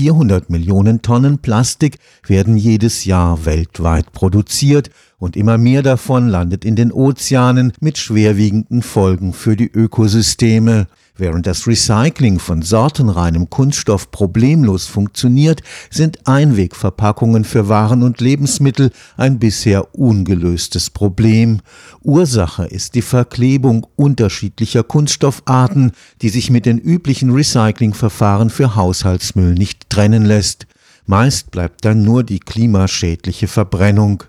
400 Millionen Tonnen Plastik werden jedes Jahr weltweit produziert und immer mehr davon landet in den Ozeanen mit schwerwiegenden Folgen für die Ökosysteme. Während das Recycling von sortenreinem Kunststoff problemlos funktioniert, sind Einwegverpackungen für Waren und Lebensmittel ein bisher ungelöstes Problem. Ursache ist die Verklebung unterschiedlicher Kunststoffarten, die sich mit den üblichen Recyclingverfahren für Haushaltsmüll nicht trennen lässt. Meist bleibt dann nur die klimaschädliche Verbrennung.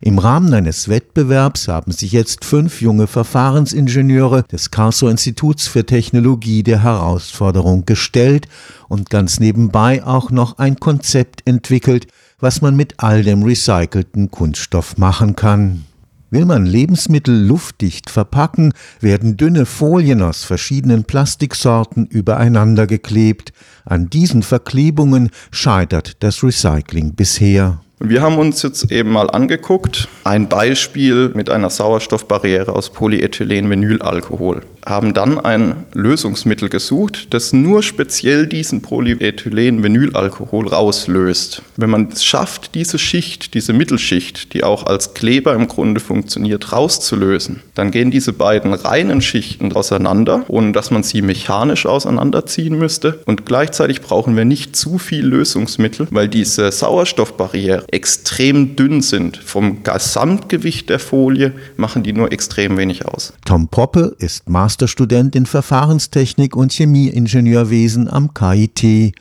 Im Rahmen eines Wettbewerbs haben sich jetzt fünf junge Verfahrensingenieure des Karlsruher Instituts für Technologie der Herausforderung gestellt und ganz nebenbei auch noch ein Konzept entwickelt, was man mit all dem recycelten Kunststoff machen kann. Will man Lebensmittel luftdicht verpacken, werden dünne Folien aus verschiedenen Plastiksorten übereinander geklebt. An diesen Verklebungen scheitert das Recycling bisher. Wir haben uns jetzt eben mal angeguckt, ein Beispiel mit einer Sauerstoffbarriere aus Polyethylenvinylalkohol haben dann ein Lösungsmittel gesucht, das nur speziell diesen Polyethylen-Vinylalkohol rauslöst. Wenn man es schafft, diese Schicht, diese Mittelschicht, die auch als Kleber im Grunde funktioniert, rauszulösen, dann gehen diese beiden reinen Schichten auseinander, ohne dass man sie mechanisch auseinanderziehen müsste. Und gleichzeitig brauchen wir nicht zu viel Lösungsmittel, weil diese Sauerstoffbarriere extrem dünn sind. Vom Gesamtgewicht der Folie machen die nur extrem wenig aus. Tom Poppe ist Master Masterstudent in Verfahrenstechnik und Chemieingenieurwesen am KIT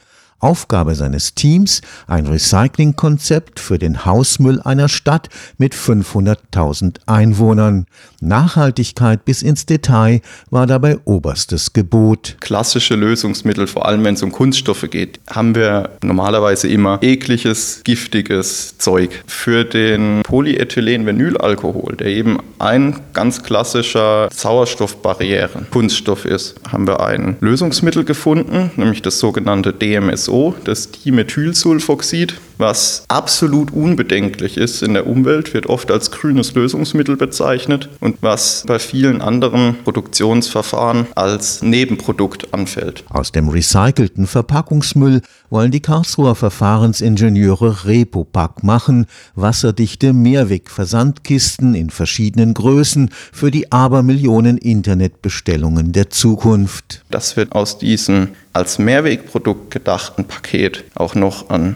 Aufgabe seines Teams ein Recyclingkonzept für den Hausmüll einer Stadt mit 500.000 Einwohnern. Nachhaltigkeit bis ins Detail war dabei oberstes Gebot. Klassische Lösungsmittel, vor allem wenn es um Kunststoffe geht, haben wir normalerweise immer ekliges, giftiges Zeug. Für den Polyethylenvinylalkohol, der eben ein ganz klassischer Sauerstoffbarrieren-Kunststoff ist, haben wir ein Lösungsmittel gefunden, nämlich das sogenannte DMSO. DMSO, das Dimethylsulfoxid, was absolut unbedenklich ist in der Umwelt, wird oft als grünes Lösungsmittel bezeichnet und was bei vielen anderen Produktionsverfahren als Nebenprodukt anfällt. Aus dem recycelten Verpackungsmüll wollen die Karlsruher Verfahrensingenieure Repopack machen, wasserdichte Mehrwegversandkisten in verschiedenen Größen für die Abermillionen Internetbestellungen der Zukunft. Das wird aus diesen als Mehrwegprodukt gedachten Paket auch noch ein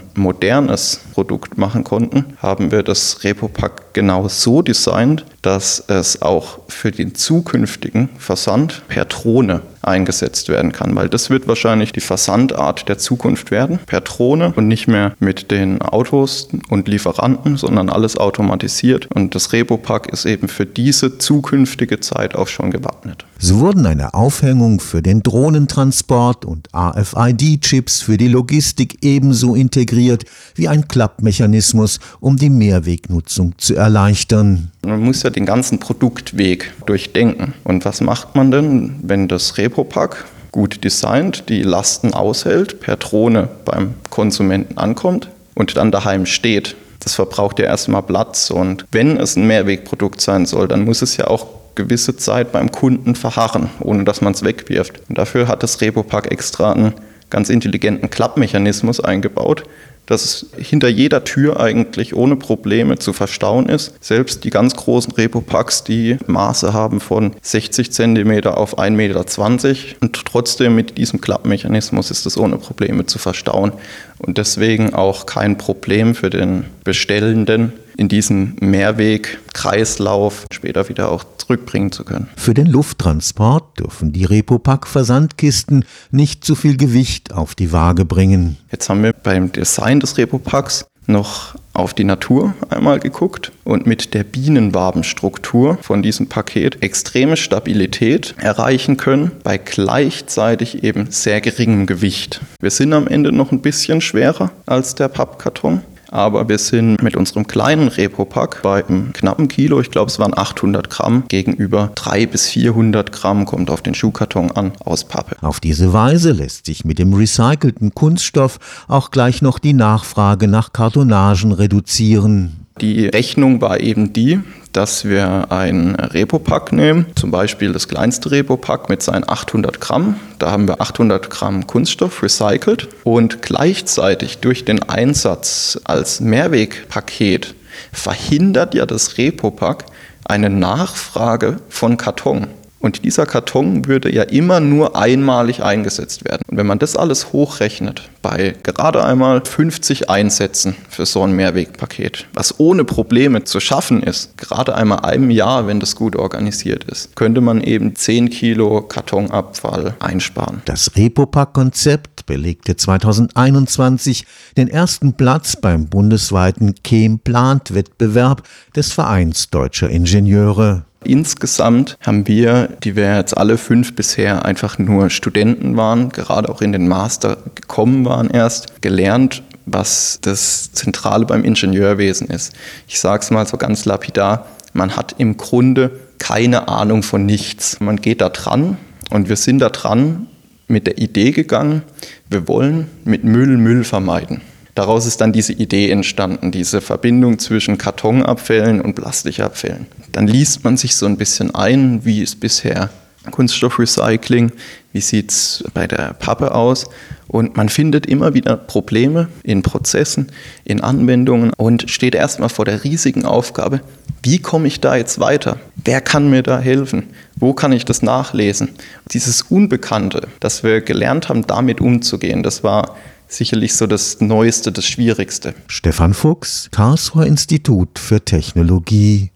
modernes Produkt machen konnten, haben wir das Repopack genau so designt, dass es auch für den zukünftigen Versand per Drohne eingesetzt werden kann, weil das wird wahrscheinlich die Versandart der Zukunft werden, per Drohne und nicht mehr mit den Autos und Lieferanten, sondern alles automatisiert. Und das Repopack ist eben für diese zukünftige Zeit auch schon gewappnet. So wurden eine Aufhängung für den Drohnentransport und AFID-Chips für die Logistik ebenso integriert wie ein Klappmechanismus, um die Mehrwegnutzung zu erleichtern. Man muss ja den ganzen Produktweg durchdenken. Und was macht man denn, wenn das Repopack gut designt, die Lasten aushält, per Drohne beim Konsumenten ankommt und dann daheim steht? Das verbraucht ja erstmal Platz. Und wenn es ein Mehrwegprodukt sein soll, dann muss es ja auch gewisse Zeit beim Kunden verharren, ohne dass man es wegwirft. Und dafür hat das Repopack extra einen ganz intelligenten Klappmechanismus eingebaut, dass es hinter jeder Tür eigentlich ohne Probleme zu verstauen ist. Selbst die ganz großen Repopacks, die Maße haben von 60 cm auf 1,20 Meter und trotzdem mit diesem Klappmechanismus ist es ohne Probleme zu verstauen und deswegen auch kein Problem für den Bestellenden, in diesen Mehrweg-Kreislauf später wieder auch zurückbringen zu können. Für den Lufttransport dürfen die Repopack-Versandkisten nicht zu viel Gewicht auf die Waage bringen. Jetzt haben wir beim Design des Repopacks noch auf die Natur einmal geguckt und mit der Bienenwabenstruktur von diesem Paket extreme Stabilität erreichen können bei gleichzeitig eben sehr geringem Gewicht. Wir sind am Ende noch ein bisschen schwerer als der Pappkarton, aber wir sind mit unserem kleinen Repo-Pack bei einem knappen Kilo, ich glaube es waren 800 Gramm, gegenüber 300 bis 400 Gramm, kommt auf den Schuhkarton an, aus Pappe. Auf diese Weise lässt sich mit dem recycelten Kunststoff auch gleich noch die Nachfrage nach Kartonagen reduzieren. Die Rechnung war eben die, dass wir ein Repopack nehmen, zum Beispiel das kleinste Repopack mit seinen 800 Gramm. Da haben wir 800 Gramm Kunststoff recycelt und gleichzeitig durch den Einsatz als Mehrwegpaket verhindert ja das Repopack eine Nachfrage von Karton. Und dieser Karton würde ja immer nur einmalig eingesetzt werden. Und wenn man das alles hochrechnet, bei gerade einmal 50 Einsätzen für so ein Mehrwegpaket, was ohne Probleme zu schaffen ist, gerade einmal einem Jahr, wenn das gut organisiert ist, könnte man eben 10 Kilo Kartonabfall einsparen. Das Repopack-Konzept belegte 2021 den ersten Platz beim bundesweiten Chem-Plant-Wettbewerb des Vereins Deutscher Ingenieure. Insgesamt haben wir, die wir jetzt alle fünf bisher einfach nur Studenten waren, gerade auch in den Master gekommen waren erst, gelernt, was das Zentrale beim Ingenieurwesen ist. Ich sage es mal so ganz lapidar, man hat im Grunde keine Ahnung von nichts. Man geht da dran und wir sind da dran mit der Idee gegangen, wir wollen mit Müll Müll vermeiden. Daraus ist dann diese Idee entstanden, diese Verbindung zwischen Kartonabfällen und Plastikabfällen. Dann liest man sich so ein bisschen ein, wie ist bisher Kunststoffrecycling, wie sieht es bei der Pappe aus. Und man findet immer wieder Probleme in Prozessen, in Anwendungen und steht erstmal vor der riesigen Aufgabe, wie komme ich da jetzt weiter? Wer kann mir da helfen? Wo kann ich das nachlesen? Dieses Unbekannte, dass wir gelernt haben, damit umzugehen, das war sicherlich so das Neueste, das Schwierigste. Stefan Fuchs, Karlsruher Institut für Technologie.